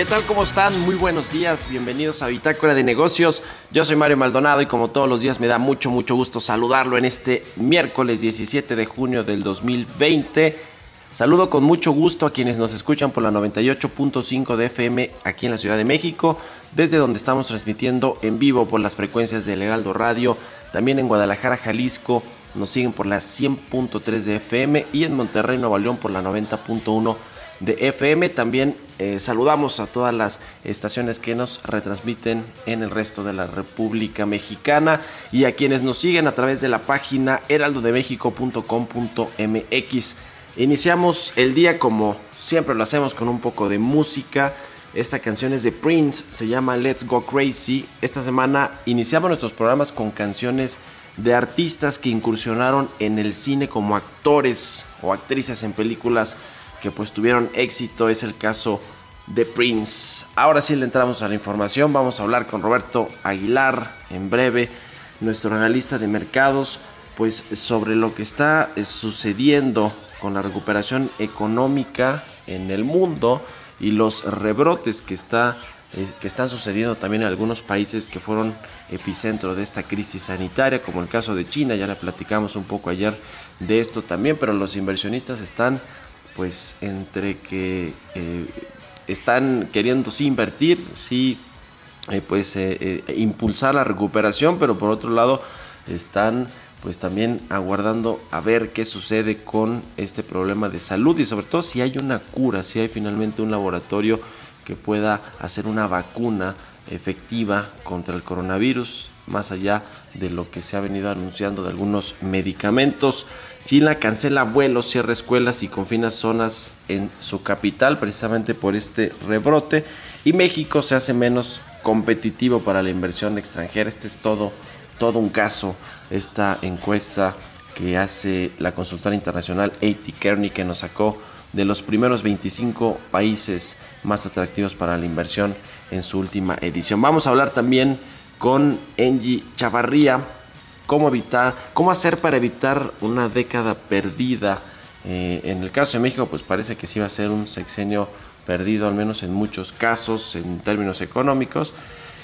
¿Qué tal? ¿Cómo están? Muy buenos días. Bienvenidos a Bitácora de Negocios. Yo soy Mario Maldonado y como todos los días me da mucho, mucho gusto saludarlo en este miércoles 17 de junio del 2020. Saludo con mucho gusto a quienes nos escuchan por la 98.5 de FM aquí en la Ciudad de México, desde donde estamos transmitiendo en vivo por las frecuencias del Heraldo Radio, también en Guadalajara, Jalisco, nos siguen por la 100.3 de FM y en Monterrey, Nuevo León por la 90.1 de FM. También eh, saludamos a todas las estaciones que nos retransmiten en el resto de la República Mexicana y a quienes nos siguen a través de la página heraldodemexico.com.mx. Iniciamos el día como siempre lo hacemos con un poco de música. Esta canción es de Prince, se llama Let's Go Crazy. Esta semana iniciamos nuestros programas con canciones de artistas que incursionaron en el cine como actores o actrices en películas que pues tuvieron éxito. Es el caso de Prince. Ahora sí le entramos a la información. Vamos a hablar con Roberto Aguilar en breve, nuestro analista de mercados, pues sobre lo que está eh, sucediendo con la recuperación económica en el mundo y los rebrotes que está eh, que están sucediendo también en algunos países que fueron epicentro de esta crisis sanitaria, como el caso de China, ya le platicamos un poco ayer de esto también, pero los inversionistas están pues entre que eh, están queriendo sí invertir, sí eh, pues eh, impulsar la recuperación, pero por otro lado están pues también aguardando a ver qué sucede con este problema de salud y sobre todo si hay una cura, si hay finalmente un laboratorio que pueda hacer una vacuna efectiva contra el coronavirus, más allá de lo que se ha venido anunciando de algunos medicamentos. China cancela vuelos, cierra escuelas y confina zonas en su capital precisamente por este rebrote. Y México se hace menos competitivo para la inversión extranjera. Este es todo, todo un caso, esta encuesta que hace la consultora internacional A.T. Kearney que nos sacó de los primeros 25 países más atractivos para la inversión en su última edición. Vamos a hablar también con Angie Chavarría, cómo evitar, cómo hacer para evitar una década perdida. Eh, en el caso de México, pues parece que sí va a ser un sexenio perdido, al menos en muchos casos, en términos económicos.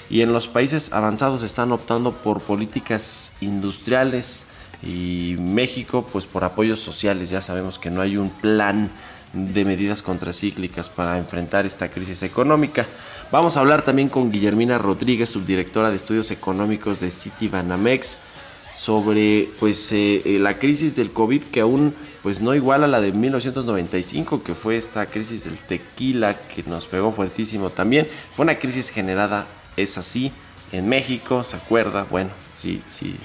Y en los países avanzados están optando por políticas industriales y México, pues por apoyos sociales. Ya sabemos que no hay un plan de medidas contracíclicas para enfrentar esta crisis económica. Vamos a hablar también con Guillermina Rodríguez, subdirectora de estudios económicos de Citibanamex, sobre pues eh, eh, la crisis del COVID que aún pues no iguala a la de 1995 que fue esta crisis del tequila que nos pegó fuertísimo también. Fue una crisis generada es así en México se acuerda bueno si si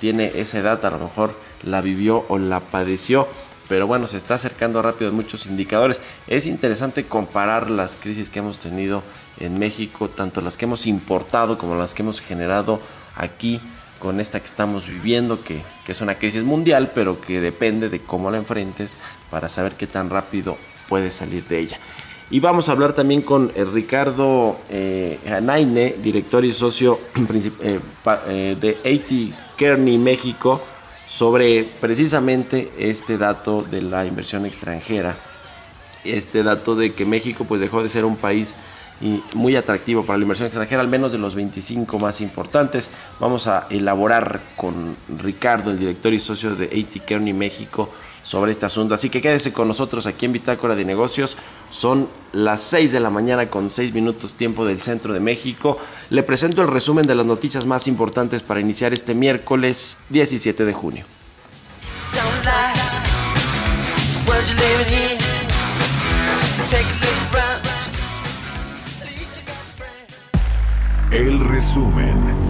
tiene esa edad a lo mejor la vivió o la padeció pero bueno se está acercando rápido en muchos indicadores es interesante comparar las crisis que hemos tenido en México tanto las que hemos importado como las que hemos generado aquí con esta que estamos viviendo, que, que, es una crisis mundial, pero que depende de cómo la enfrentes para saber qué tan rápido puedes salir de ella. Y vamos a hablar también con eh, Ricardo eh, Anaine, director y socio eh, eh, de AT Kearney México, sobre precisamente este dato de la inversión extranjera este dato de que México pues dejó de ser un país muy atractivo para la inversión extranjera, al menos de los 25 más importantes. Vamos a elaborar con Ricardo, el director y socio de AT Kearney México, sobre este asunto. Así que quédese con nosotros aquí en Bitácora de Negocios. Son las 6 de la mañana con 6 minutos tiempo del centro de México. Le presento el resumen de las noticias más importantes para iniciar este miércoles 17 de junio. El resumen.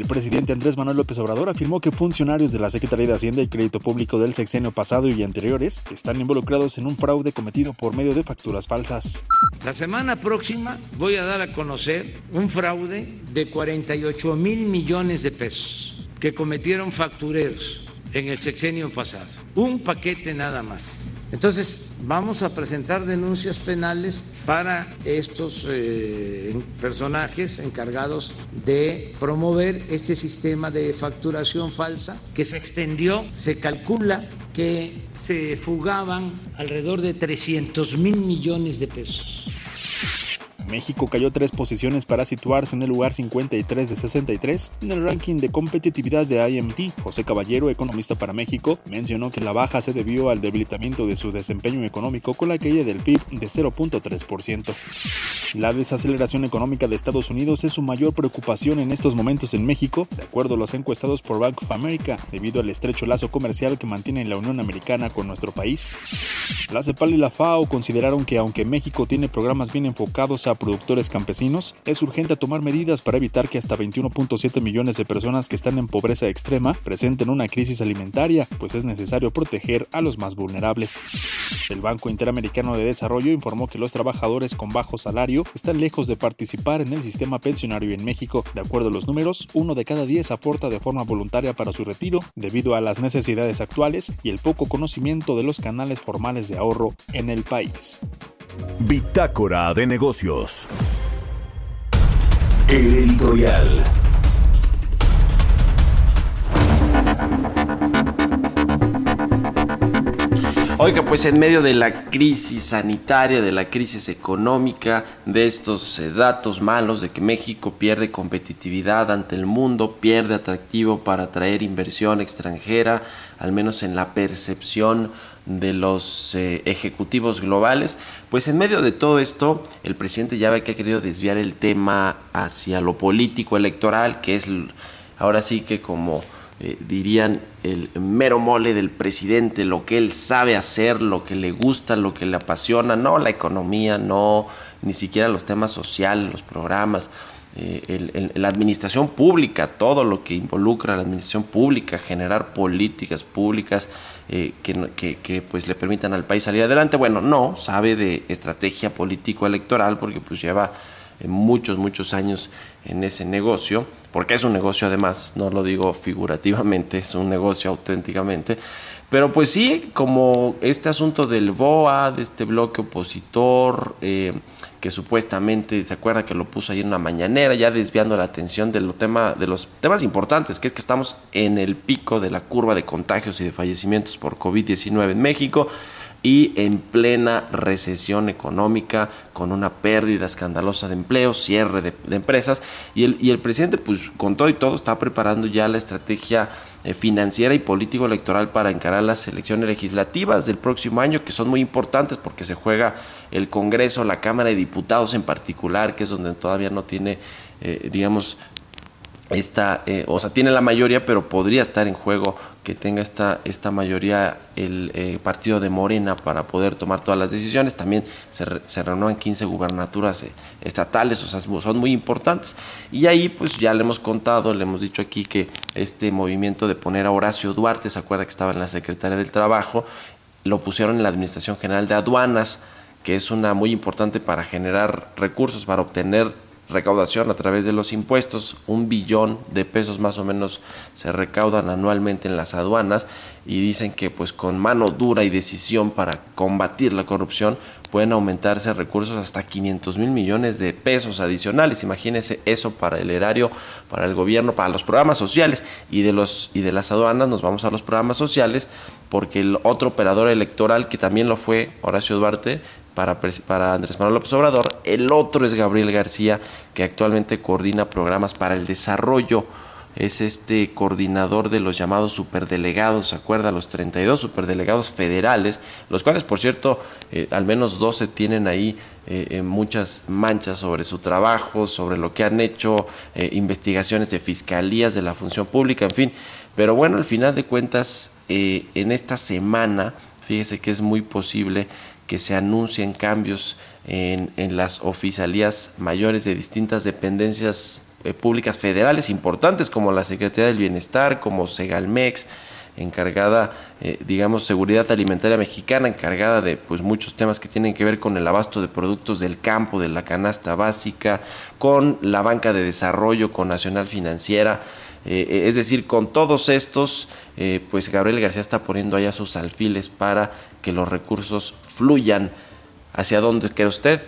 El presidente Andrés Manuel López Obrador afirmó que funcionarios de la Secretaría de Hacienda y Crédito Público del sexenio pasado y anteriores están involucrados en un fraude cometido por medio de facturas falsas. La semana próxima voy a dar a conocer un fraude de 48 mil millones de pesos que cometieron factureros en el sexenio pasado. Un paquete nada más. Entonces, vamos a presentar denuncias penales para estos eh, personajes encargados de promover este sistema de facturación falsa que se extendió, se calcula que se fugaban alrededor de 300 mil millones de pesos. México cayó tres posiciones para situarse en el lugar 53 de 63 en el ranking de competitividad de IMT. José Caballero, economista para México, mencionó que la baja se debió al debilitamiento de su desempeño económico con la caída del PIB de 0.3%. La desaceleración económica de Estados Unidos es su mayor preocupación en estos momentos en México, de acuerdo a los encuestados por Bank of America, debido al estrecho lazo comercial que mantiene la Unión Americana con nuestro país. La CEPAL y la FAO consideraron que aunque México tiene programas bien enfocados a productores campesinos, es urgente tomar medidas para evitar que hasta 21.7 millones de personas que están en pobreza extrema presenten una crisis alimentaria, pues es necesario proteger a los más vulnerables. El Banco Interamericano de Desarrollo informó que los trabajadores con bajo salario están lejos de participar en el sistema pensionario en México. De acuerdo a los números, uno de cada diez aporta de forma voluntaria para su retiro debido a las necesidades actuales y el poco conocimiento de los canales formales de ahorro en el país. Bitácora de negocios. El editorial. Oiga, pues en medio de la crisis sanitaria, de la crisis económica, de estos eh, datos malos de que México pierde competitividad ante el mundo, pierde atractivo para atraer inversión extranjera, al menos en la percepción de los eh, ejecutivos globales, pues en medio de todo esto, el presidente ya ve que ha querido desviar el tema hacia lo político electoral, que es ahora sí que como eh, dirían el mero mole del presidente, lo que él sabe hacer, lo que le gusta, lo que le apasiona, no la economía, no ni siquiera los temas sociales, los programas, eh, la administración pública, todo lo que involucra a la administración pública, generar políticas públicas eh, que, que, pues le permitan al país salir adelante. Bueno, no, sabe de estrategia político-electoral porque pues lleva muchos, muchos años en ese negocio, porque es un negocio además, no lo digo figurativamente, es un negocio auténticamente. Pero pues sí, como este asunto del BOA, de este bloque opositor, eh, que supuestamente se acuerda que lo puso ahí en una mañanera, ya desviando la atención de, lo tema, de los temas importantes, que es que estamos en el pico de la curva de contagios y de fallecimientos por COVID-19 en México y en plena recesión económica, con una pérdida escandalosa de empleo, cierre de, empresas, y el, y el, presidente, pues con todo y todo, está preparando ya la estrategia eh, financiera y político electoral para encarar las elecciones legislativas del próximo año, que son muy importantes porque se juega el Congreso, la Cámara de Diputados en particular, que es donde todavía no tiene, eh, digamos, esta, eh, o sea, tiene la mayoría, pero podría estar en juego que tenga esta, esta mayoría el eh, partido de Morena para poder tomar todas las decisiones. También se, se renuevan 15 gubernaturas eh, estatales, o sea, son muy importantes. Y ahí, pues ya le hemos contado, le hemos dicho aquí que este movimiento de poner a Horacio Duarte, se acuerda que estaba en la Secretaría del Trabajo, lo pusieron en la Administración General de Aduanas, que es una muy importante para generar recursos, para obtener recaudación a través de los impuestos, un billón de pesos más o menos se recaudan anualmente en las aduanas y dicen que pues con mano dura y decisión para combatir la corrupción pueden aumentarse recursos hasta 500 mil millones de pesos adicionales. Imagínense eso para el erario, para el gobierno, para los programas sociales y de los y de las aduanas nos vamos a los programas sociales porque el otro operador electoral que también lo fue Horacio Duarte para, para Andrés Manuel López Obrador, el otro es Gabriel García que actualmente coordina programas para el desarrollo es este coordinador de los llamados superdelegados, ¿se acuerda? Los 32 superdelegados federales, los cuales, por cierto, eh, al menos 12 tienen ahí eh, eh, muchas manchas sobre su trabajo, sobre lo que han hecho, investigaciones de fiscalías de la función pública, en fin. Pero bueno, al final de cuentas, en esta semana, fíjese que es muy posible que se anuncien cambios en, en las oficialías mayores de distintas dependencias eh, públicas federales importantes como la Secretaría del Bienestar, como Segalmex, encargada, eh, digamos, seguridad alimentaria mexicana, encargada de pues muchos temas que tienen que ver con el abasto de productos del campo, de la canasta básica, con la banca de desarrollo, con Nacional Financiera. Eh, es decir, con todos estos, pues Gabriel García está poniendo allá sus alfiles para que los recursos fluyan. ¿Hacia dónde quiere usted?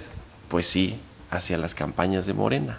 Pues sí, hacia las campañas de Morena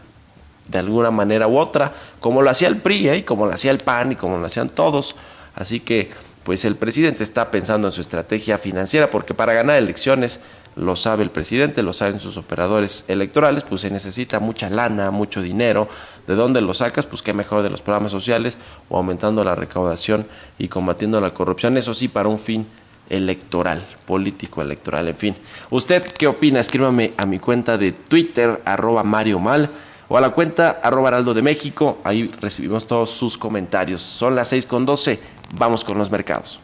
de alguna manera u otra, como lo hacía el PRI ¿eh? y como lo hacía el PAN y como lo hacían todos. Así que, pues el presidente está pensando en su estrategia financiera, porque para ganar elecciones, lo sabe el presidente, lo saben sus operadores electorales, pues se necesita mucha lana, mucho dinero. ¿De dónde lo sacas? Pues qué mejor de los programas sociales o aumentando la recaudación y combatiendo la corrupción. Eso sí, para un fin electoral, político electoral, en fin. ¿Usted qué opina? Escríbame a mi cuenta de Twitter, arroba Mario Mal o a la cuenta arroba heraldo de México. Ahí recibimos todos sus comentarios. Son las 6 con 12. Vamos con los mercados.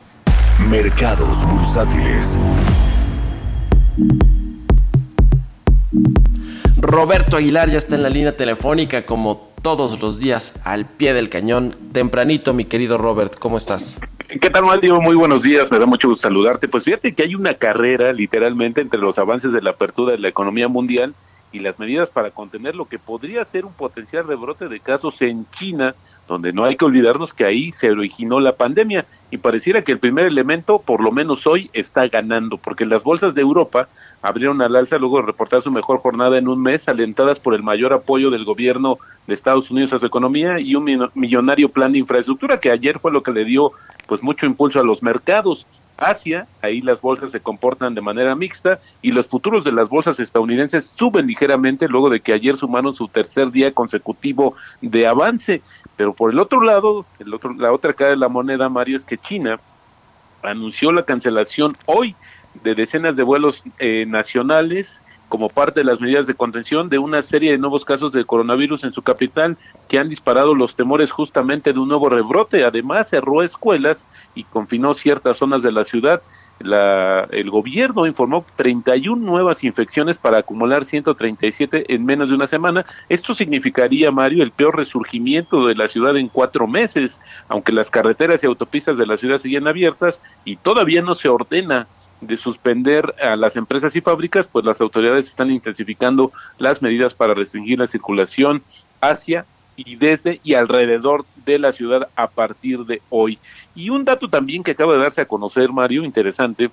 Mercados bursátiles. Roberto Aguilar ya está en la línea telefónica como todos los días al pie del cañón. Tempranito, mi querido Robert, ¿cómo estás? ¿Qué tal, Mario? Muy buenos días, me da mucho gusto saludarte. Pues fíjate que hay una carrera literalmente entre los avances de la apertura de la economía mundial y las medidas para contener lo que podría ser un potencial rebrote de casos en China, donde no hay que olvidarnos que ahí se originó la pandemia y pareciera que el primer elemento, por lo menos hoy, está ganando, porque las bolsas de Europa abrieron al alza luego de reportar su mejor jornada en un mes, alentadas por el mayor apoyo del gobierno de Estados Unidos a su economía y un millonario plan de infraestructura que ayer fue lo que le dio pues mucho impulso a los mercados. Asia, ahí las bolsas se comportan de manera mixta y los futuros de las bolsas estadounidenses suben ligeramente luego de que ayer sumaron su tercer día consecutivo de avance. Pero por el otro lado, el otro, la otra cara de la moneda, Mario, es que China anunció la cancelación hoy de decenas de vuelos eh, nacionales como parte de las medidas de contención de una serie de nuevos casos de coronavirus en su capital que han disparado los temores justamente de un nuevo rebrote. Además, cerró escuelas y confinó ciertas zonas de la ciudad. La, el gobierno informó 31 nuevas infecciones para acumular 137 en menos de una semana. Esto significaría, Mario, el peor resurgimiento de la ciudad en cuatro meses, aunque las carreteras y autopistas de la ciudad siguen abiertas y todavía no se ordena de suspender a las empresas y fábricas, pues las autoridades están intensificando las medidas para restringir la circulación hacia y desde y alrededor de la ciudad a partir de hoy. Y un dato también que acaba de darse a conocer, Mario, interesante,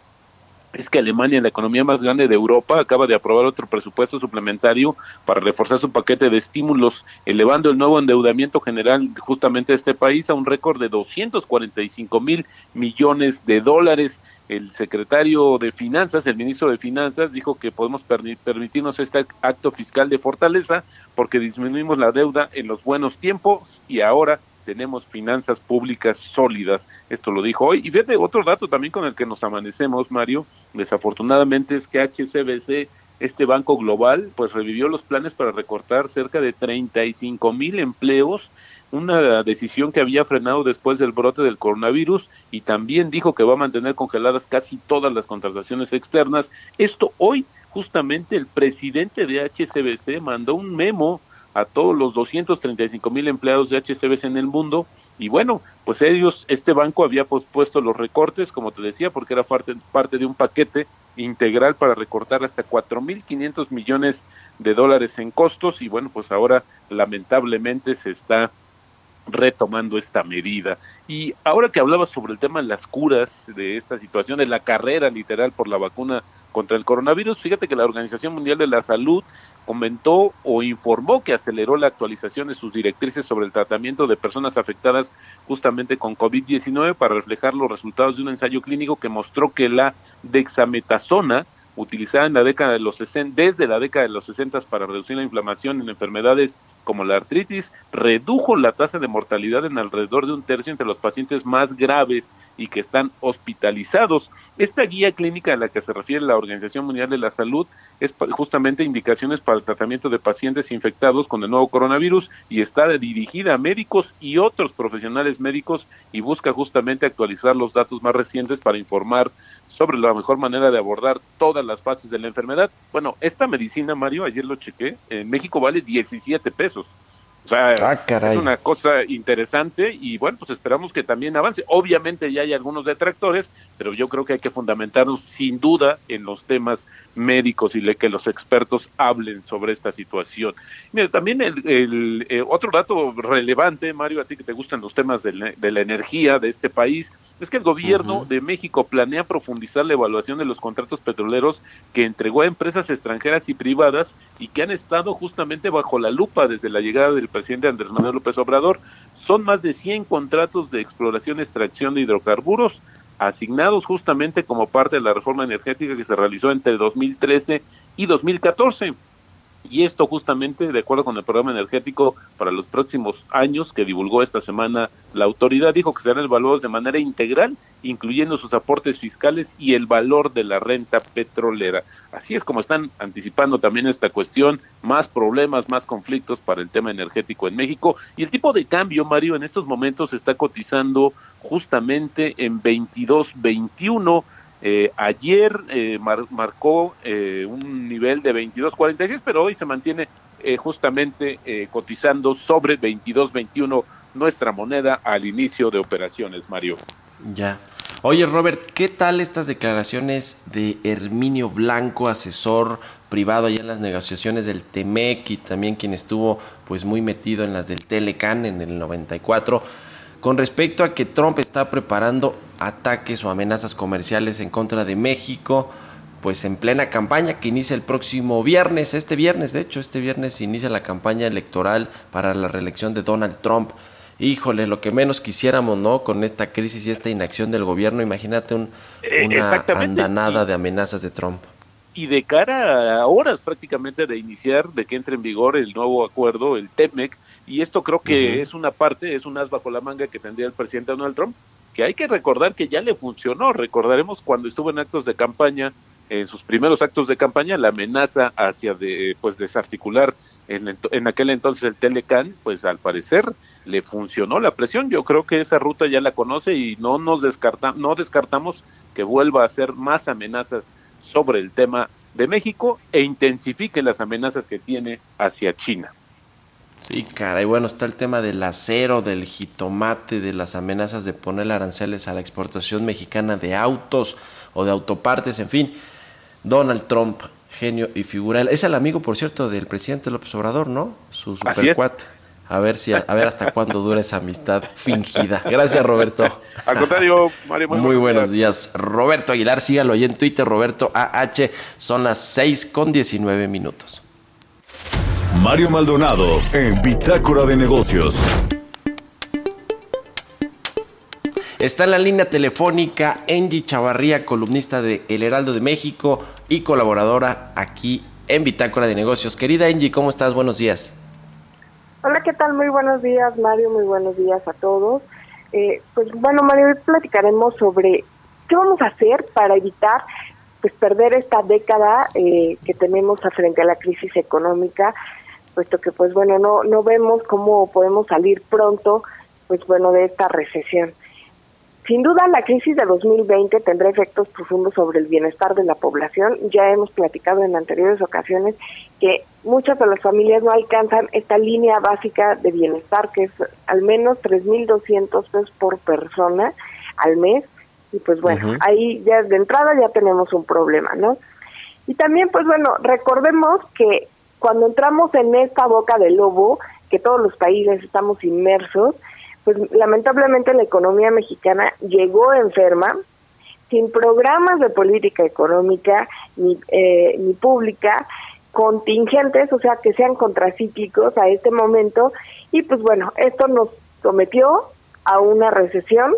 es que Alemania, la economía más grande de Europa, acaba de aprobar otro presupuesto suplementario para reforzar su paquete de estímulos, elevando el nuevo endeudamiento general justamente de este país a un récord de 245 mil millones de dólares. El secretario de Finanzas, el ministro de Finanzas, dijo que podemos permitirnos este acto fiscal de fortaleza porque disminuimos la deuda en los buenos tiempos y ahora tenemos finanzas públicas sólidas. Esto lo dijo hoy. Y fíjate, otro dato también con el que nos amanecemos, Mario, desafortunadamente es que HCBC, este banco global, pues revivió los planes para recortar cerca de 35 mil empleos una decisión que había frenado después del brote del coronavirus y también dijo que va a mantener congeladas casi todas las contrataciones externas. Esto hoy, justamente, el presidente de HCBC mandó un memo a todos los 235 mil empleados de HCBC en el mundo y bueno, pues ellos, este banco había pospuesto los recortes, como te decía, porque era parte, parte de un paquete integral para recortar hasta 4.500 millones de dólares en costos y bueno, pues ahora lamentablemente se está retomando esta medida. Y ahora que hablabas sobre el tema de las curas de esta situación, de la carrera literal por la vacuna contra el coronavirus. Fíjate que la Organización Mundial de la Salud comentó o informó que aceleró la actualización de sus directrices sobre el tratamiento de personas afectadas justamente con COVID-19 para reflejar los resultados de un ensayo clínico que mostró que la dexametasona utilizada en la década de los 60, desde la década de los 60 para reducir la inflamación en enfermedades como la artritis, redujo la tasa de mortalidad en alrededor de un tercio entre los pacientes más graves y que están hospitalizados. Esta guía clínica a la que se refiere la Organización Mundial de la Salud es justamente indicaciones para el tratamiento de pacientes infectados con el nuevo coronavirus y está dirigida a médicos y otros profesionales médicos y busca justamente actualizar los datos más recientes para informar sobre la mejor manera de abordar todas las fases de la enfermedad. Bueno, esta medicina, Mario, ayer lo chequé, en México vale 17 pesos. O sea, ah, es una cosa interesante y bueno, pues esperamos que también avance. Obviamente ya hay algunos detractores, pero yo creo que hay que fundamentarnos sin duda en los temas médicos y que los expertos hablen sobre esta situación. Mira, también el, eh, otro dato relevante, Mario, a ti que te gustan los temas de la energía de este país, es que el gobierno de México planea profundizar la evaluación de los contratos petroleros que entregó a empresas extranjeras y privadas y que han estado justamente bajo la lupa desde la llegada del presidente Andrés Manuel López Obrador. Son más de 100 contratos de exploración y extracción de hidrocarburos asignados justamente como parte de la reforma energética que se realizó entre 2013 y 2014 y esto justamente de acuerdo con el programa energético para los próximos años que divulgó esta semana la autoridad dijo que serán evaluados de manera integral incluyendo sus aportes fiscales y el valor de la renta petrolera. Así es como están anticipando también esta cuestión, más problemas, más conflictos para el tema energético en México y el tipo de cambio, Mario, en estos momentos está cotizando justamente en 22.21 eh, ayer eh, marcó eh, un nivel de 22.46, pero hoy se mantiene justamente cotizando sobre 22.21 nuestra moneda al inicio de operaciones, Mario. Ya. Oye, Robert, ¿qué tal estas declaraciones de Herminio Blanco, asesor privado allá en las negociaciones del TEMEC y también quien estuvo pues muy metido en las del Telecan en el 94? Con respecto a que Trump está preparando ataques o amenazas comerciales en contra de México, pues en plena campaña que inicia el próximo viernes, este viernes, de hecho, este viernes inicia la campaña electoral para la reelección de Donald Trump. Híjole, lo que menos quisiéramos, ¿no? Con esta crisis y esta inacción del gobierno, imagínate un, eh, una andanada de amenazas de Trump. Y de cara a horas prácticamente de iniciar, de que entre en vigor el nuevo acuerdo, el TEMEC, y esto creo que es una parte, es un as bajo la manga que tendría el presidente Donald Trump, que hay que recordar que ya le funcionó. Recordaremos cuando estuvo en actos de campaña, en sus primeros actos de campaña, la amenaza hacia de, pues desarticular en, en aquel entonces el Telecan, pues al parecer le funcionó la presión. Yo creo que esa ruta ya la conoce y no nos descarta, no descartamos que vuelva a hacer más amenazas sobre el tema de México e intensifique las amenazas que tiene hacia China. Sí, cara, y bueno, está el tema del acero, del jitomate, de las amenazas de poner aranceles a la exportación mexicana de autos o de autopartes, en fin. Donald Trump, genio y figura. Es el amigo, por cierto, del presidente López Obrador, ¿no? Su supercuate. A ver si a, ver hasta cuándo dura esa amistad fingida. Gracias, Roberto. Al contrario, Mario. Muy, muy buenos días. Roberto Aguilar, sígalo ahí en Twitter, Roberto AH. Son las 6 con 19 minutos. Mario Maldonado en Bitácora de Negocios. Está en la línea telefónica Angie Chavarría, columnista de El Heraldo de México y colaboradora aquí en Bitácora de Negocios. Querida Angie, ¿cómo estás? Buenos días. Hola, ¿qué tal? Muy buenos días, Mario. Muy buenos días a todos. Eh, pues bueno, Mario, hoy platicaremos sobre qué vamos a hacer para evitar pues perder esta década eh, que tenemos frente a la crisis económica puesto que pues bueno, no, no vemos cómo podemos salir pronto pues bueno de esta recesión. Sin duda la crisis de 2020 tendrá efectos profundos sobre el bienestar de la población. Ya hemos platicado en anteriores ocasiones que muchas de las familias no alcanzan esta línea básica de bienestar que es al menos 3.200 pesos por persona al mes y pues bueno, ahí ya de entrada ya tenemos un problema, ¿no? Y también pues bueno, recordemos que cuando entramos en esta boca del lobo, que todos los países estamos inmersos, pues lamentablemente la economía mexicana llegó enferma, sin programas de política económica ni, eh, ni pública, contingentes, o sea, que sean contracíclicos a este momento. Y pues bueno, esto nos sometió a una recesión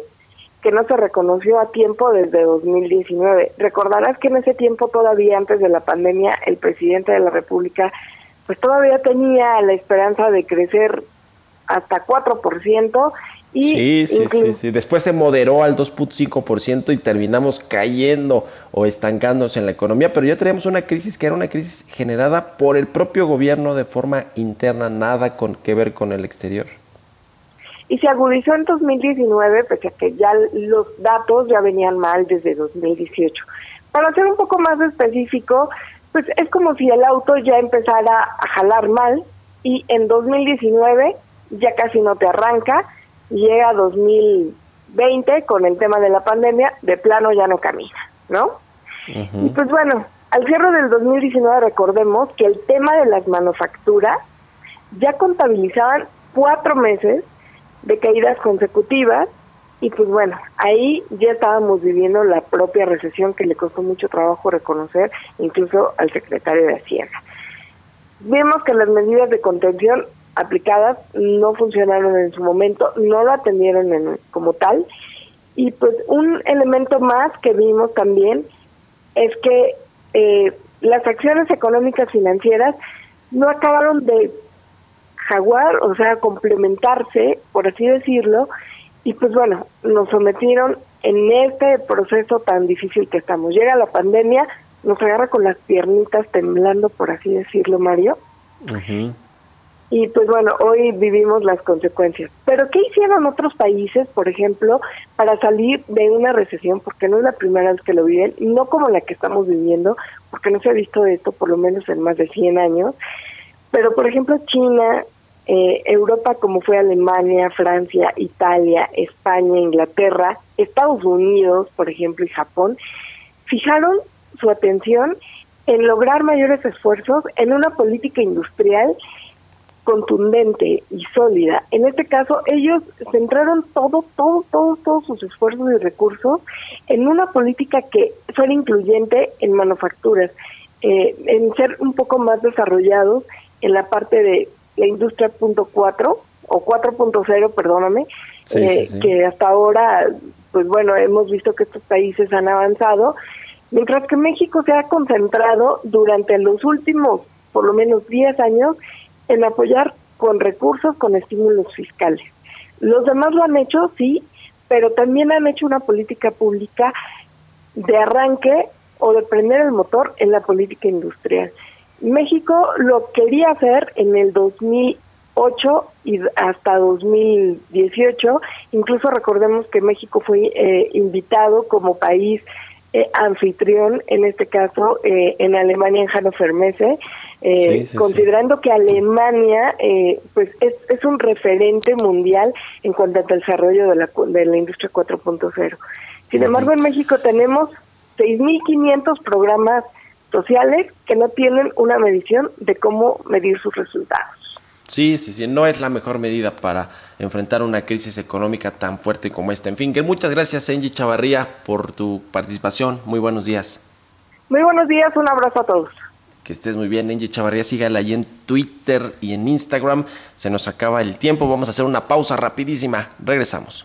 que no se reconoció a tiempo desde 2019. Recordarás que en ese tiempo, todavía antes de la pandemia, el presidente de la República, pues todavía tenía la esperanza de crecer hasta 4%. Y sí, sí, sí, sí, Después se moderó al 2.5% y terminamos cayendo o estancándose en la economía, pero ya teníamos una crisis que era una crisis generada por el propio gobierno de forma interna, nada con que ver con el exterior y se agudizó en 2019, pese a que ya los datos ya venían mal desde 2018. Para ser un poco más específico, pues es como si el auto ya empezara a jalar mal y en 2019 ya casi no te arranca, llega 2020 con el tema de la pandemia, de plano ya no camina, ¿no? Y pues bueno, al cierre del 2019 recordemos que el tema de las manufacturas ya contabilizaban cuatro meses de caídas consecutivas y pues bueno, ahí ya estábamos viviendo la propia recesión que le costó mucho trabajo reconocer incluso al secretario de Hacienda. Vemos que las medidas de contención aplicadas no funcionaron en su momento, no lo atendieron en, como tal y pues un elemento más que vimos también es que eh, las acciones económicas financieras no acabaron de jaguar, o sea, complementarse, por así decirlo, y pues bueno, nos sometieron en este proceso tan difícil que estamos. Llega la pandemia, nos agarra con las piernitas temblando, por así decirlo, Mario. Y pues bueno, hoy vivimos las consecuencias. Pero ¿qué hicieron otros países, por ejemplo, para salir de una recesión? Porque no es la primera vez que lo viven, no como la que estamos viviendo, porque no se ha visto esto por lo menos en más de 100 años. Pero por ejemplo, China, eh, Europa como fue Alemania, Francia, Italia, España, Inglaterra, Estados Unidos, por ejemplo, y Japón, fijaron su atención en lograr mayores esfuerzos en una política industrial contundente y sólida. En este caso, ellos centraron todo, todo, todo, todos sus esfuerzos y recursos en una política que fuera incluyente en manufacturas, eh, en ser un poco más desarrollados en la parte de la industria punto cuatro o 4.0, perdóname, eh, que hasta ahora, pues bueno, hemos visto que estos países han avanzado, mientras que México se ha concentrado durante los últimos, por lo menos 10 años, en apoyar con recursos, con estímulos fiscales. Los demás lo han hecho, sí, pero también han hecho una política pública de arranque o de prender el motor en la política industrial. México lo quería hacer en el 2008 y hasta 2018. Incluso recordemos que México fue eh, invitado como país eh, anfitrión, en este caso eh, en Alemania, en Hannover Messe, considerando que Alemania pues es, es, un referente mundial en cuanto al desarrollo de la, de la industria 4.0. Sin embargo, en México tenemos 6.500 programas sociales que no tienen una medición de cómo medir sus resultados. Sí, sí, sí, no es la mejor medida para enfrentar una crisis económica tan fuerte como esta. En fin, que muchas gracias, Angie Chavarría, por tu participación. Muy buenos días. Muy buenos días, un abrazo a todos. Que estés muy bien, Angie Chavarría. Sígala ahí en Twitter y en Instagram. Se nos acaba el tiempo. Vamos a hacer una pausa rapidísima. Regresamos.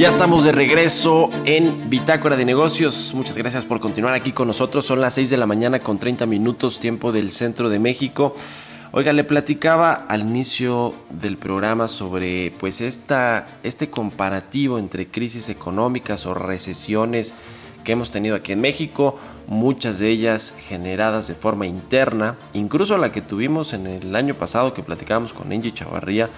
Ya estamos de regreso en Bitácora de Negocios. Muchas gracias por continuar aquí con nosotros. Son las 6 de la mañana con 30 minutos tiempo del centro de México. Oiga, le platicaba al inicio del programa sobre pues esta, este comparativo entre crisis económicas o recesiones que hemos tenido aquí en México, muchas de ellas generadas de forma interna, incluso la que tuvimos en el año pasado que platicábamos con Angie Chavarría,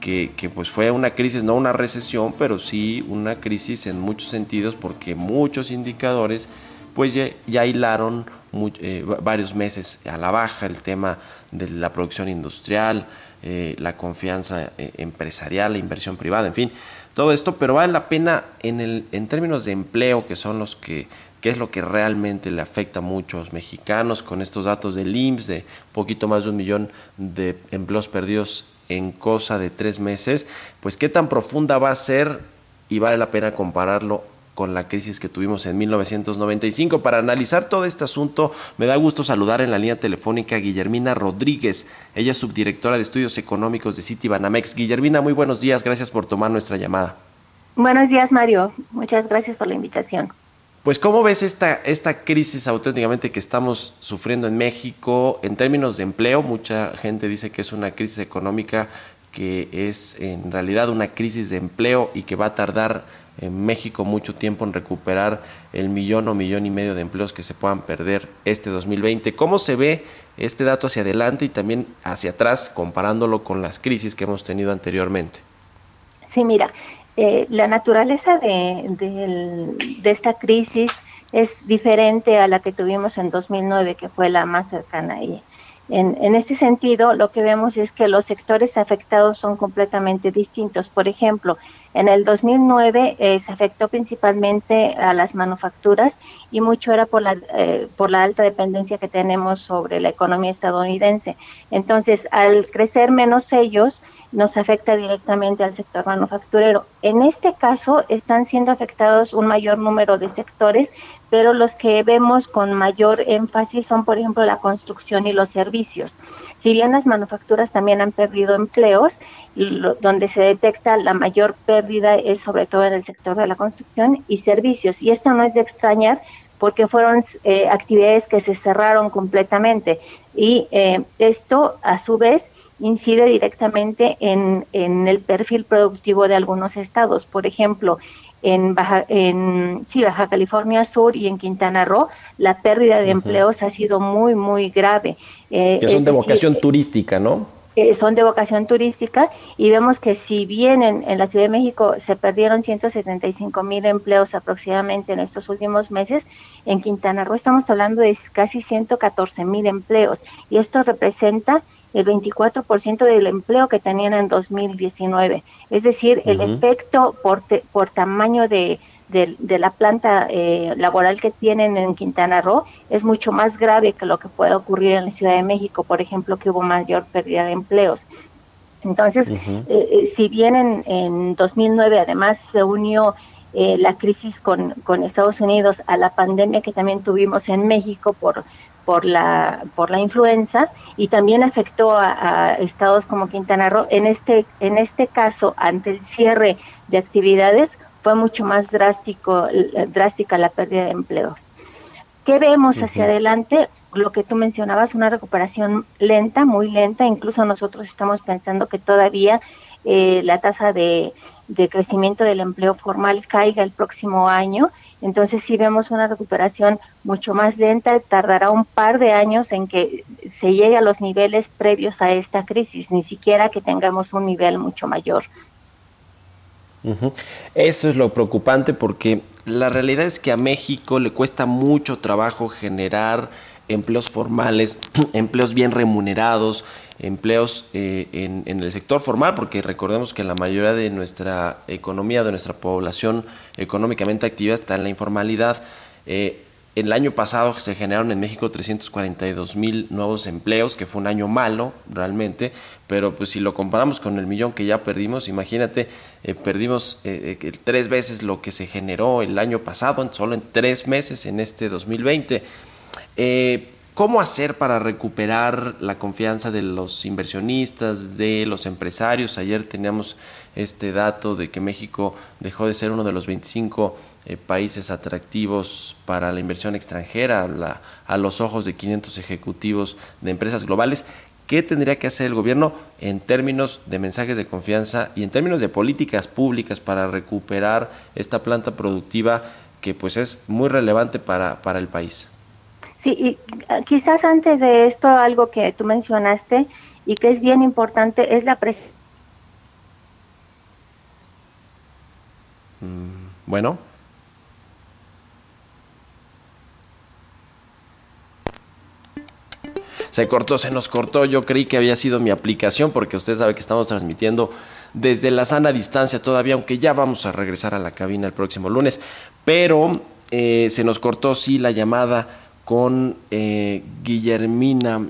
que, pues fue una crisis, no una recesión, pero sí una crisis en muchos sentidos porque muchos indicadores pues ya, hilaron eh, varios meses a la baja. El tema de la producción industrial, eh, la confianza eh, empresarial, la inversión privada, en fin, todo esto, pero vale la pena en, el, en términos de empleo, que son los que que es lo que realmente le afecta a muchos mexicanos con estos datos del IMSS de poquito más de un millón de empleos perdidos en cosa de tres meses, pues qué tan profunda va a ser y vale la pena compararlo con la crisis que tuvimos en 1995. Para analizar todo este asunto, me da gusto saludar en la línea telefónica a Guillermina Rodríguez. Ella es subdirectora de estudios económicos de Citibanamex. Guillermina, muy buenos días. Gracias por tomar nuestra llamada. Buenos días, Mario. Muchas gracias por la invitación. Pues ¿cómo ves esta, esta crisis auténticamente que estamos sufriendo en México en términos de empleo? Mucha gente dice que es una crisis económica que es en realidad una crisis de empleo y que va a tardar en México mucho tiempo en recuperar el millón o millón y medio de empleos que se puedan perder este 2020. ¿Cómo se ve este dato hacia adelante y también hacia atrás comparándolo con las crisis que hemos tenido anteriormente? Sí, mira, eh, la naturaleza de, esta crisis es diferente a la que tuvimos en 2009, que fue la más cercana a ella. En, este sentido, lo que vemos es que los sectores afectados son completamente distintos. Por ejemplo, en el 2009 eh, se afectó principalmente a las manufacturas y mucho era por la, eh, por la alta dependencia que tenemos sobre la economía estadounidense. Entonces, al crecer menos ellos, nos afecta directamente al sector manufacturero. En este caso están siendo afectados un mayor número de sectores, pero los que vemos con mayor énfasis son, por ejemplo, la construcción y los servicios. Si bien las manufacturas también han perdido empleos, donde se detecta la mayor pérdida es sobre todo en el sector de la construcción y servicios. Y esto no es de extrañar porque fueron eh, actividades que se cerraron completamente. Y eh, esto, a su vez, incide directamente en, en, el perfil productivo de algunos estados. Por ejemplo, en Baja, en sí, Baja California Sur y en Quintana Roo, la pérdida de empleos ha sido muy, muy grave. Eh, que son de vocación turística, ¿no? Eh, son de vocación turística y vemos que si bien en, en, la Ciudad de México se perdieron 175 mil empleos aproximadamente en estos últimos meses, en Quintana Roo estamos hablando de casi 114 mil empleos y esto representa el 24% del empleo que tenían en 2019. Es decir, el efecto por, por tamaño de, de, la planta eh, laboral que tienen en Quintana Roo es mucho más grave que lo que puede ocurrir en la Ciudad de México, por ejemplo, que hubo mayor pérdida de empleos. Entonces, eh, eh, si bien en, en 2009 además se unió la crisis con, con Estados Unidos a la pandemia que también tuvimos en México por por la, por la influenza y también afectó a, estados como Quintana Roo. En este, en este caso, ante el cierre de actividades, fue mucho más drástico, drástica la pérdida de empleos. ¿Qué vemos hacia adelante? Lo que tú mencionabas, una recuperación lenta, muy lenta, incluso nosotros estamos pensando que todavía eh, la tasa de, de crecimiento del empleo formal caiga el próximo año entonces, si vemos una recuperación mucho más lenta, tardará un par de años en que se llegue a los niveles previos a esta crisis, ni siquiera que tengamos un nivel mucho mayor. Eso es lo preocupante porque la realidad es que a México le cuesta mucho trabajo generar empleos formales, empleos bien remunerados, empleos eh, en, el sector formal, porque recordemos que la mayoría de nuestra economía, de nuestra población económicamente activa está en la informalidad. Eh, el año pasado se generaron en México 342 mil nuevos empleos, que fue un año malo realmente, pero pues si lo comparamos con el millón que ya perdimos, imagínate, eh, perdimos tres veces lo que se generó el año pasado, solo en tres meses en este 2020. ¿Cómo hacer para recuperar la confianza de los inversionistas, de los empresarios? Ayer teníamos este dato de que México dejó de ser uno de los 25 eh, países atractivos para la inversión extranjera a los ojos de 500 ejecutivos de empresas globales. ¿Qué tendría que hacer el gobierno en términos de mensajes de confianza y en términos de políticas públicas para recuperar esta planta productiva que pues es muy relevante para, para el país? Sí, y ah, quizás antes de esto, algo que tú mencionaste y que es bien importante es la presencia. Mm, bueno. Se cortó, se nos cortó. Yo creí que había sido mi aplicación porque usted sabe que estamos transmitiendo desde la sana distancia todavía, aunque ya vamos a regresar a la cabina el próximo lunes. Pero eh, se nos cortó, sí, la llamada con eh, Guillermina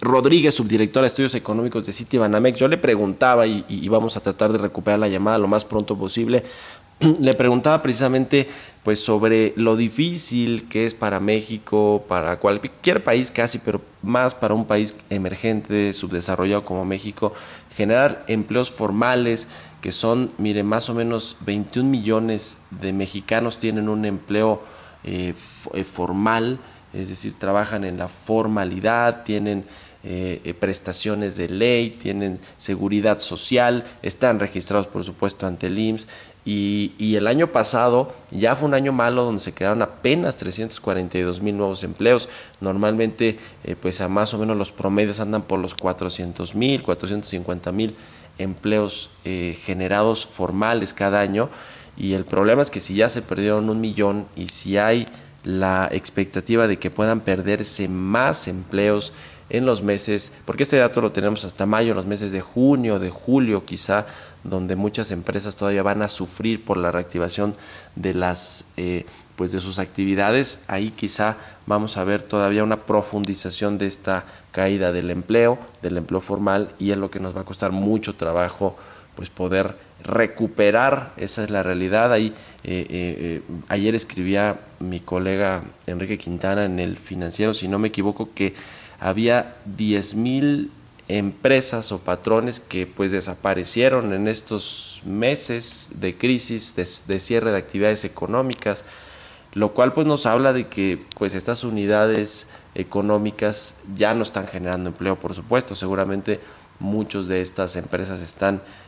Rodríguez, subdirectora de Estudios Económicos de City Banamex. Yo le preguntaba, y, y, vamos a tratar de recuperar la llamada lo más pronto posible, le preguntaba precisamente pues sobre lo difícil que es para México, para cualquier país casi, pero más para un país emergente, subdesarrollado como México, generar empleos formales, que son, mire, más o menos 21 millones de mexicanos tienen un empleo eh, eh, formal, es decir, trabajan en la formalidad, tienen eh, prestaciones de ley, tienen seguridad social, están registrados por supuesto ante el IMSS y, el año pasado ya fue un año malo donde se crearon apenas 342 mil nuevos empleos. Normalmente, eh, pues a más o menos los promedios andan por los 400 mil, 450 mil empleos eh, generados formales cada año. Y el problema es que si ya se perdieron un millón y si hay la expectativa de que puedan perderse más empleos en los meses, porque este dato lo tenemos hasta mayo, en los meses de junio, de julio quizá, donde muchas empresas todavía van a sufrir por la reactivación de las eh, pues de sus actividades. Ahí quizá vamos a ver todavía una profundización de esta caída del empleo del empleo formal y es lo que nos va a costar mucho trabajo pues poder recuperar esa es la realidad. Ahí eh, eh, ayer escribía mi colega Enrique Quintana en el financiero si no me equivoco que había 10 mil empresas o patrones que pues desaparecieron en estos meses de crisis, de, cierre de actividades económicas, lo cual pues nos habla de que pues estas unidades económicas ya no están generando empleo, por supuesto, seguramente muchos de estas empresas están eh, eh,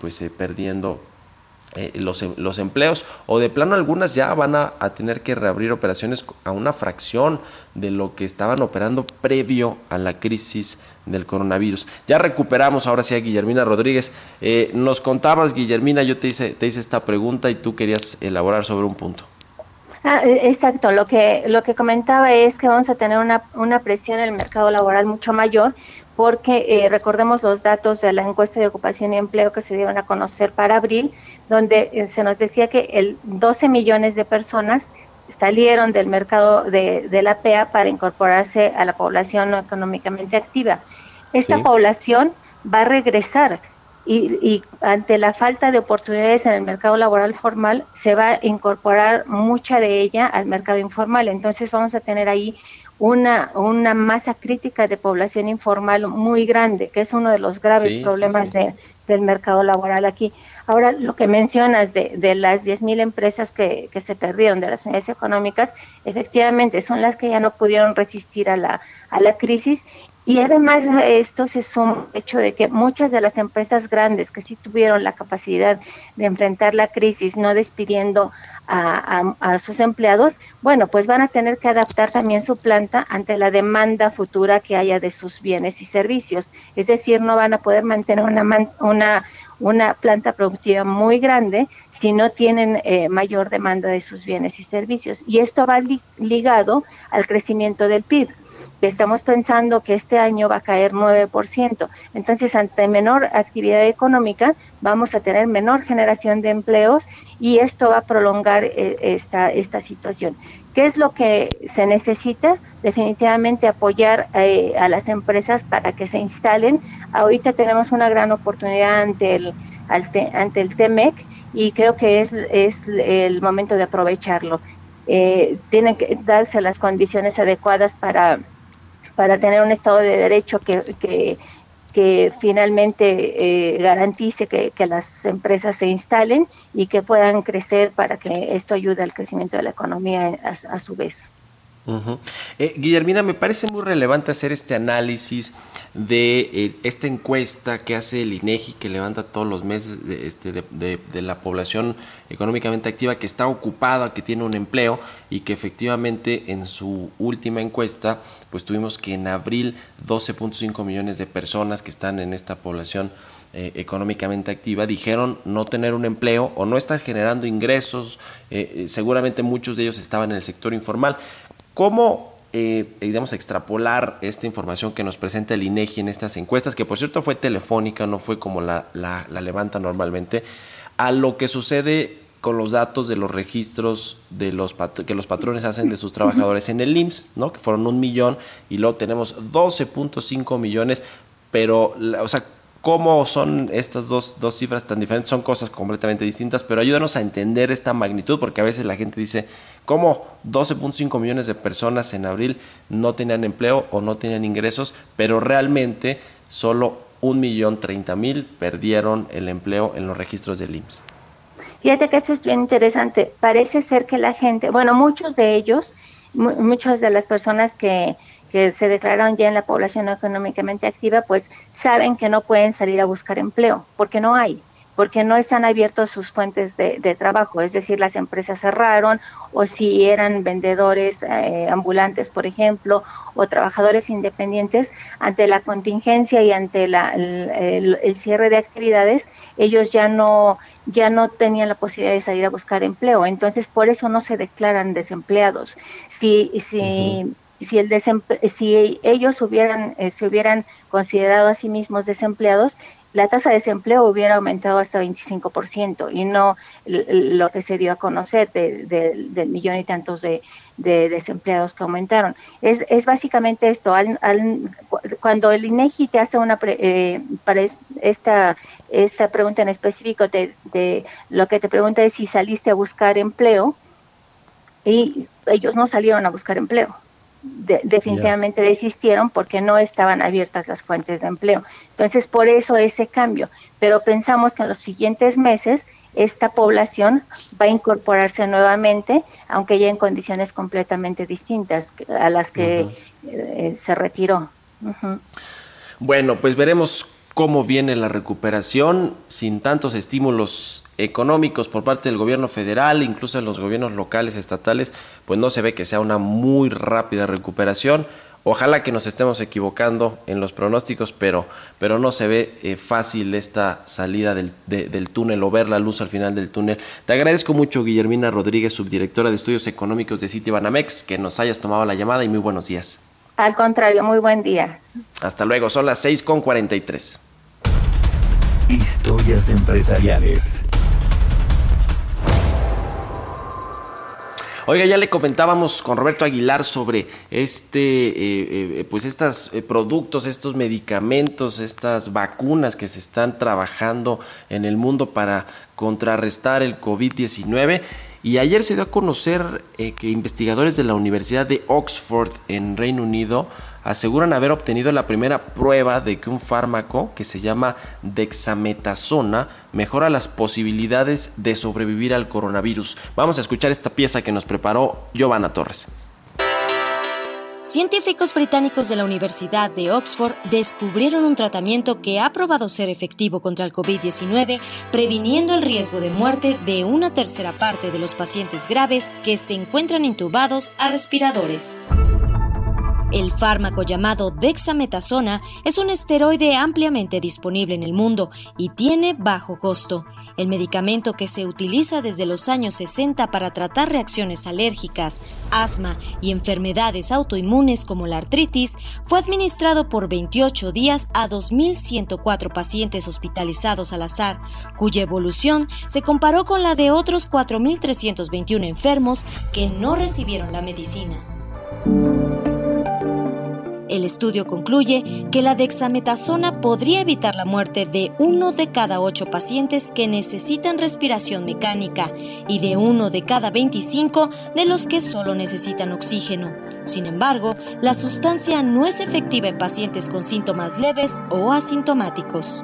pues eh, perdiendo eh, los, em, los, empleos o de plano algunas ya van a, tener que reabrir operaciones a una fracción de lo que estaban operando previo a la crisis del coronavirus. Ya recuperamos ahora sí a Guillermina Rodríguez. Eh, nos contabas, Guillermina, yo te hice, te hice esta pregunta y tú querías elaborar sobre un punto. Ah, exacto, lo que, lo que comentaba es que vamos a tener una, una presión en el mercado laboral mucho mayor porque eh, recordemos los datos de la encuesta de ocupación y empleo que se dieron a conocer para abril, donde eh, se nos decía que el 12 millones de personas salieron del mercado de, la PEA para incorporarse a la población no económicamente activa. Esta población va a regresar y, y, ante la falta de oportunidades en el mercado laboral formal se va a incorporar mucha de ella al mercado informal. Entonces vamos a tener ahí una, una masa crítica de población informal muy grande, que es uno de los graves problemas De, del mercado laboral aquí. Ahora, lo que mencionas de, de las 10.000 empresas que, que se perdieron de las unidades económicas, efectivamente son las que ya no pudieron resistir a la, a la crisis y además a esto se suma el hecho de que muchas de las empresas grandes que sí tuvieron la capacidad de enfrentar la crisis, no despidiendo a, sus empleados, bueno, pues van a tener que adaptar también su planta ante la demanda futura que haya de sus bienes y servicios. Es decir, no van a poder mantener una, una, una planta productiva muy grande si no tienen eh, mayor demanda de sus bienes y servicios. Y esto va ligado al crecimiento del PIB estamos pensando que este año va a caer 9%. Entonces, ante menor actividad económica, vamos a tener menor generación de empleos y esto va a prolongar eh, esta, esta situación. ¿Qué es lo que se necesita? Definitivamente apoyar eh, a las empresas para que se instalen. Ahorita tenemos una gran oportunidad ante el, ante el TEMEC y creo que es, es el momento de aprovecharlo. Eh, tienen que darse las condiciones adecuadas para para tener un Estado de Derecho que, que, finalmente eh, garantice que, que, las empresas se instalen y que puedan crecer para que esto ayude al crecimiento de la economía a su vez. Eh, Guillermina, me parece muy relevante hacer este análisis de eh, esta encuesta que hace el INEGI, que levanta todos los meses de, este, de, la población económicamente activa que está ocupada, que tiene un empleo y que efectivamente en su última encuesta, pues tuvimos que en abril 12.5 millones de personas que están en esta población eh, económicamente activa dijeron no tener un empleo o no estar generando ingresos, seguramente muchos de ellos estaban en el sector informal. ¿Cómo eh, digamos, extrapolar esta información que nos presenta el INEGI en estas encuestas, que por cierto fue telefónica, no fue como la, la, la levanta normalmente, a lo que sucede con los datos de los registros de los que los patrones hacen de sus trabajadores en el IMSS, ¿no? que fueron un millón y luego tenemos 12.5 millones, pero, o sea, ¿cómo son estas dos, dos cifras tan diferentes? Son cosas completamente distintas, pero ayúdanos a entender esta magnitud, porque a veces la gente dice, ¿cómo 12.5 millones de personas en abril no tenían empleo o no tenían ingresos, pero realmente solo un millón treinta mil perdieron el empleo en los registros del IMSS? Fíjate que eso es bien interesante. Parece ser que la gente, bueno, muchos de ellos, muchas de las personas que, que se declararon ya en la población económicamente activa, pues saben que no pueden salir a buscar empleo, porque no hay porque no están abiertos sus fuentes de, trabajo, es decir, las empresas cerraron o si eran vendedores eh, ambulantes, por ejemplo, o trabajadores independientes, ante la contingencia y ante la, el, cierre de actividades, ellos ya no, ya no tenían la posibilidad de salir a buscar empleo, entonces por eso no se declaran desempleados. Si, si, si, el si ellos hubieran, eh, se hubieran considerado a sí mismos desempleados, la tasa de desempleo hubiera aumentado hasta 25% y no lo que se dio a conocer del millón y tantos de, desempleados que aumentaron. Es, básicamente esto, cuando el INEGI te hace una, eh, para esta, esta pregunta en específico, de lo que te pregunta es si saliste a buscar empleo y ellos no salieron a buscar empleo definitivamente desistieron porque no estaban abiertas las fuentes de empleo. Entonces, por eso ese cambio. Pero pensamos que en los siguientes meses esta población va a incorporarse nuevamente, aunque ya en condiciones completamente distintas a las que eh, se retiró. Bueno, pues veremos cómo viene la recuperación sin tantos estímulos económicos por parte del gobierno federal, incluso en los gobiernos locales, estatales, pues no se ve que sea una muy rápida recuperación. Ojalá que nos estemos equivocando en los pronósticos, pero, pero no se ve eh, fácil esta salida del, del, túnel o ver la luz al final del túnel. Te agradezco mucho, Guillermina Rodríguez, subdirectora de Estudios Económicos de Citibanamex, que nos hayas tomado la llamada y muy buenos días. Al contrario, muy buen día. Hasta luego, son las 6 con 43. Historias empresariales. Oiga, ya le comentábamos con Roberto Aguilar sobre este, eh, eh, pues estos eh, productos, estos medicamentos, estas vacunas que se están trabajando en el mundo para contrarrestar el COVID-19. Y ayer se dio a conocer que investigadores de la Universidad de Oxford en Reino Unido aseguran haber obtenido la primera prueba de que un fármaco que se llama dexametasona mejora las posibilidades de sobrevivir al coronavirus. Vamos a escuchar esta pieza que nos preparó Giovanna Torres. Científicos británicos de la Universidad de Oxford descubrieron un tratamiento que ha probado ser efectivo contra el COVID-19, previniendo el riesgo de muerte de una tercera parte de los pacientes graves que se encuentran intubados a respiradores. El fármaco llamado dexametasona es un esteroide ampliamente disponible en el mundo y tiene bajo costo. El medicamento que se utiliza desde los años 60 para tratar reacciones alérgicas, asma y enfermedades autoinmunes como la artritis fue administrado por 28 días a 2.104 pacientes hospitalizados al azar, cuya evolución se comparó con la de otros 4.321 enfermos que no recibieron la medicina. El estudio concluye que la dexametasona podría evitar la muerte de uno de cada ocho pacientes que necesitan respiración mecánica y de uno de cada 25 de los que solo necesitan oxígeno. Sin embargo, la sustancia no es efectiva en pacientes con síntomas leves o asintomáticos.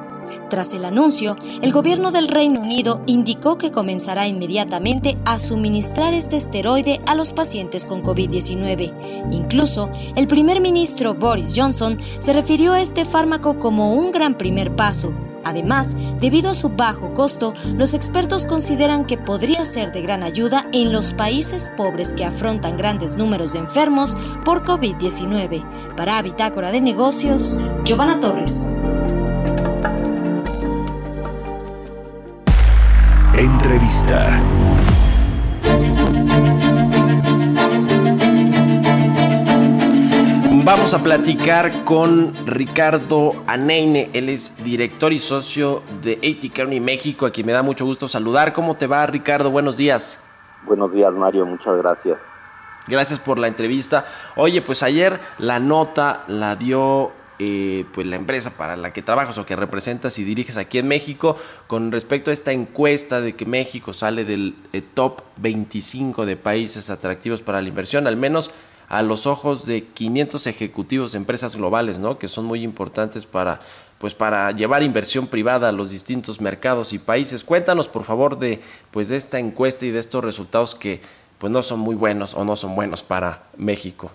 Tras el anuncio, el gobierno del Reino Unido indicó que comenzará inmediatamente a suministrar este esteroide a los pacientes con COVID-19. Incluso, el primer ministro Boris Johnson se refirió a este fármaco como un gran primer paso. Además, debido a su bajo costo, los expertos consideran que podría ser de gran ayuda en los países pobres que afrontan grandes números de enfermos por COVID-19. Para Bitácora de Negocios, Giovanna Torres. Vamos a platicar con Ricardo Aneine, él es director y socio de AT Kearney México, a quien me da mucho gusto saludar. ¿Cómo te va, Ricardo? Buenos días. Buenos días, Mario, muchas gracias. Gracias por la entrevista. Oye, pues ayer la nota la dio eh, pues la empresa para la que trabajas o que representas y diriges aquí en México con respecto a esta encuesta de que México sale del eh, top 25 de países atractivos para la inversión, al menos a los ojos de 500 ejecutivos de empresas globales, ¿no? Que son muy importantes para pues para llevar inversión privada a los distintos mercados y países. Cuéntanos, por favor, de pues de esta encuesta y de estos resultados que pues no son muy buenos o no son buenos para México.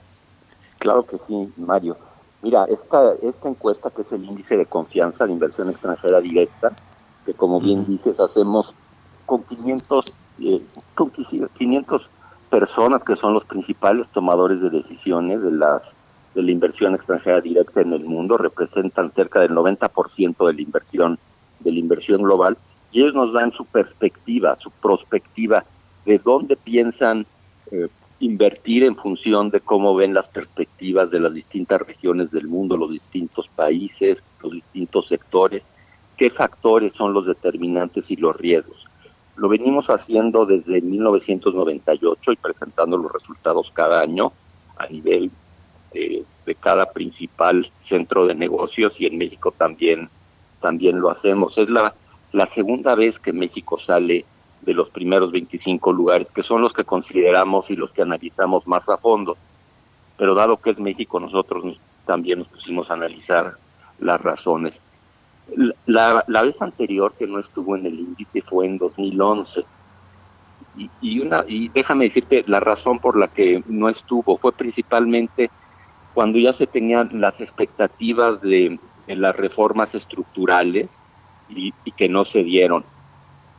Claro que sí, Mario. Mira, esta esta encuesta que es el índice de confianza de inversión extranjera directa, que como bien dices hacemos con 500 eh, con 500 personas que son los principales tomadores de decisiones de las de la inversión extranjera directa en el mundo, representan cerca del 90% de la inversión de la inversión global y ellos nos dan su perspectiva, su prospectiva de dónde piensan eh, invertir en función de cómo ven las perspectivas de las distintas regiones del mundo, los distintos países, los distintos sectores, qué factores son los determinantes y los riesgos. Lo venimos haciendo desde 1998 y presentando los resultados cada año a nivel de, cada principal centro de negocios y en México también también lo hacemos. Es la segunda vez que México sale de los primeros 25 lugares, que son los que consideramos y los que analizamos más a fondo. Pero dado que es México, nosotros también nos pusimos a analizar las razones. La, la vez anterior que no estuvo en el índice fue en 2011. Y, y, una, y déjame decirte, la razón por la que no estuvo fue principalmente cuando ya se tenían las expectativas de, las reformas estructurales y, que no se dieron.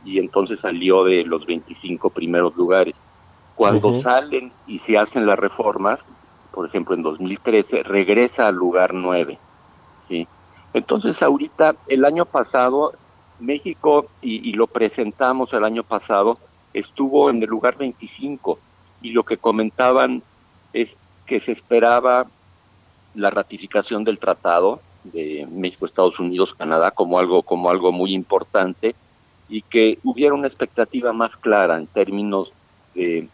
Y entonces salió de los 25 primeros lugares. Cuando salen y se hacen las reformas, por ejemplo en 2013, regresa al lugar 9. ¿sí? Entonces ahorita, el año pasado, México, y, lo presentamos el año pasado, estuvo en el lugar 25 y lo que comentaban es que se esperaba la ratificación del tratado de México, Estados Unidos, Canadá como algo como algo muy importante y que hubiera una expectativa más clara en términos de,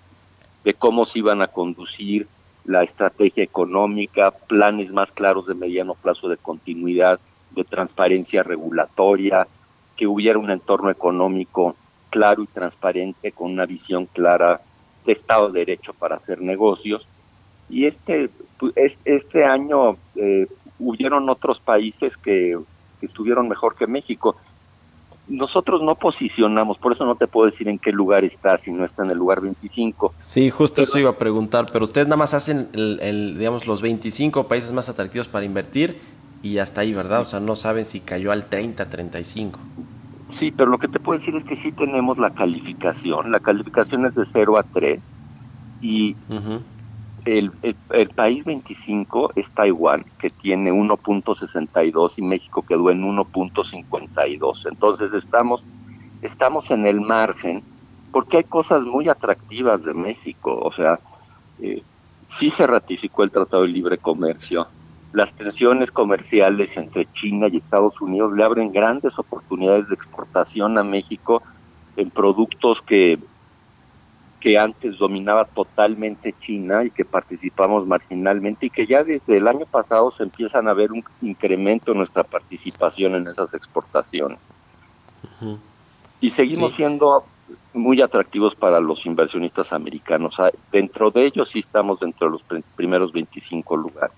cómo se iban a conducir la estrategia económica, planes más claros de mediano plazo de continuidad de transparencia regulatoria, que hubiera un entorno económico claro y transparente con una visión clara de Estado de Derecho para hacer negocios. Y este, este año eh, hubieron otros países que, estuvieron mejor que México. Nosotros no posicionamos, por eso no te puedo decir en qué lugar está, si no está en el lugar 25. Sí, justo eso iba a preguntar, pero ustedes nada más hacen, el, digamos, los 25 países más atractivos para invertir y hasta ahí, ¿verdad? O sea, no saben si cayó al 30, 35. Sí, pero lo que te puedo decir es que sí tenemos la calificación. La calificación es de 0 a 3 y el, el, país 25 es Taiwán, que tiene 1.62 y México quedó en 1.52. Entonces estamos, estamos en el margen porque hay cosas muy atractivas de México. O sea, eh, sí se ratificó el Tratado de Libre Comercio, las tensiones comerciales entre China y Estados Unidos le abren grandes oportunidades de exportación a México en productos que, que antes dominaba totalmente China y que participamos marginalmente y que ya desde el año pasado se empiezan a ver un incremento en nuestra participación en esas exportaciones. Y seguimos siendo muy atractivos para los inversionistas americanos. Ah, dentro de ellos sí estamos dentro de los primeros 25 lugares.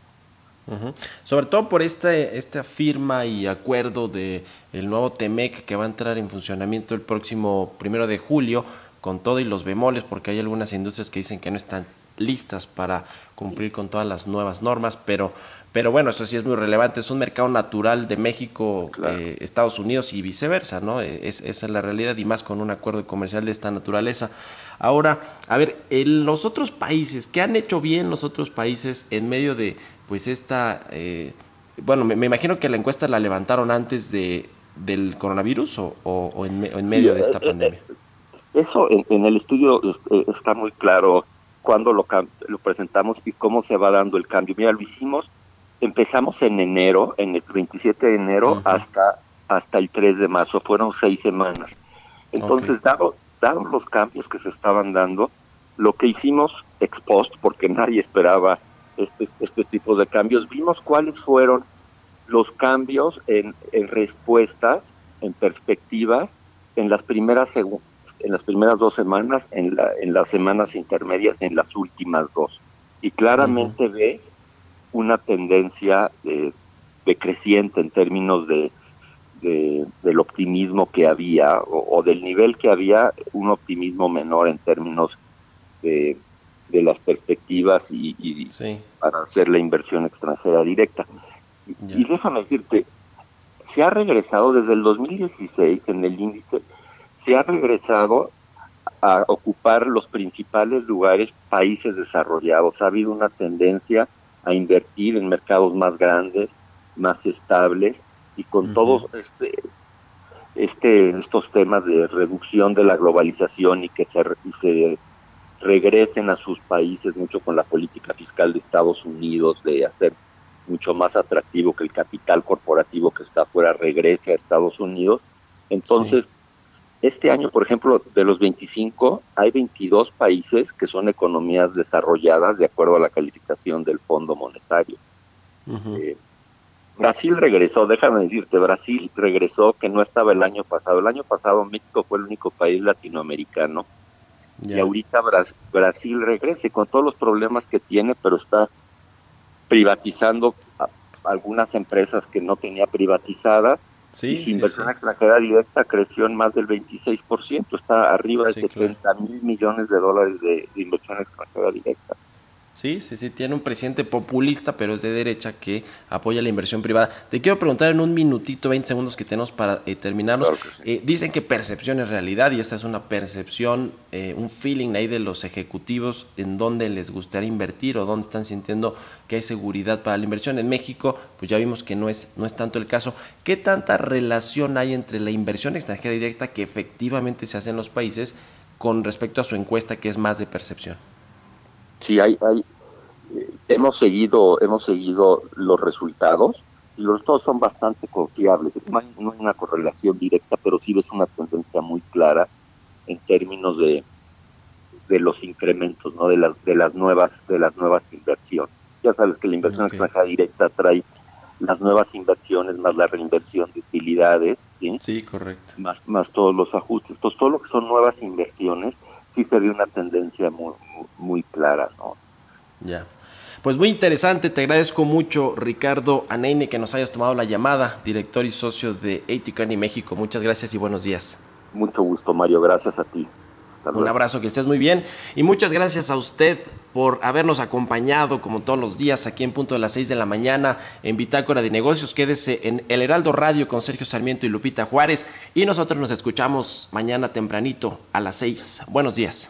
Sobre todo por este, esta firma y acuerdo de el nuevo TEMEC que va a entrar en funcionamiento el próximo primero de julio, con todo y los bemoles, porque hay algunas industrias que dicen que no están listas para cumplir con todas las nuevas normas, pero, pero bueno, eso sí es muy relevante, es un mercado natural de México, eh, Estados Unidos y viceversa, ¿no? Es, esa es la realidad y más con un acuerdo comercial de esta naturaleza. Ahora, a ver, en los otros países, ¿qué han hecho bien los otros países en medio de pues esta, eh, bueno, me, imagino que la encuesta la levantaron antes de, del coronavirus o, en, medio de esta eh, pandemia. Eso en, el estudio está muy claro cuándo lo, lo presentamos y cómo se va dando el cambio. Mira, lo hicimos, empezamos en enero, en el 27 de enero hasta, hasta el 3 de marzo, fueron seis semanas. Entonces, dado, dados los cambios que se estaban dando, lo que hicimos ex post, porque nadie esperaba este, este tipo de cambios, vimos cuáles fueron los cambios en, en respuestas, en perspectivas, en las primeras en las primeras dos semanas, en, la, en las semanas intermedias, en las últimas dos. Y claramente ve una tendencia de, decreciente en términos de, del optimismo que había o, del nivel que había, un optimismo menor en términos de, de las perspectivas y, para hacer la inversión extranjera directa. Y déjame decirte, se ha regresado desde el 2016 en el índice, se ha regresado a ocupar los principales lugares países desarrollados. Ha habido una tendencia a invertir en mercados más grandes, más estables y con todos este, este, estos temas de reducción de la globalización y que se, y se regresen a sus países mucho con la política fiscal de Estados Unidos de hacer mucho más atractivo que el capital corporativo que está afuera regrese a Estados Unidos. Entonces, este año, por ejemplo, de los 25, hay 22 países que son economías desarrolladas de acuerdo a la calificación del Fondo Monetario. Eh, Brasil regresó, déjame decirte, Brasil regresó que no estaba el año pasado. El año pasado México fue el único país latinoamericano y ahorita Brasil regrese con todos los problemas que tiene, pero está privatizando algunas empresas que no tenía privatizadas. Sí, y inversión extranjera directa creció en más del 26%, está arriba de 70 mil millones de dólares de inversión extranjera directa. Sí, sí, sí, tiene un presidente populista, pero es de derecha que apoya la inversión privada. Te quiero preguntar en un minutito, 20 segundos que tenemos para eh, terminarnos. Eh, dicen que percepción es realidad y esta es una percepción, eh, un feeling ahí de los ejecutivos en dónde les gustaría invertir o dónde están sintiendo que hay seguridad para la inversión. En México, pues ya vimos que no es, no es tanto el caso. ¿Qué tanta relación hay entre la inversión extranjera directa que efectivamente se hace en los países con respecto a su encuesta que es más de percepción? Sí, hay, hay eh, hemos seguido, hemos seguido los resultados y los resultados son bastante confiables. No hay, una correlación directa, pero sí ves una tendencia muy clara en términos de, de los incrementos, ¿no? De las de las nuevas de las nuevas inversiones. Ya sabes que la inversión extranjera directa trae las nuevas inversiones más la reinversión de utilidades, ¿sí? Sí, correcto. Más más todos los ajustes. Entonces, todo lo que son nuevas inversiones sí se ve una tendencia muy, muy, clara, ¿no? Ya. Pues muy interesante, te agradezco mucho Ricardo Aneine que nos hayas tomado la llamada, director y socio de ATCANI México. Muchas gracias y buenos días. Mucho gusto Mario, gracias a ti. Un abrazo, que estés muy bien. Y muchas gracias a usted por habernos acompañado como todos los días aquí en punto de las 6 de la mañana en Bitácora de Negocios. Quédese en El Heraldo Radio con Sergio Sarmiento y Lupita Juárez. Y nosotros nos escuchamos mañana tempranito a las 6. Buenos días.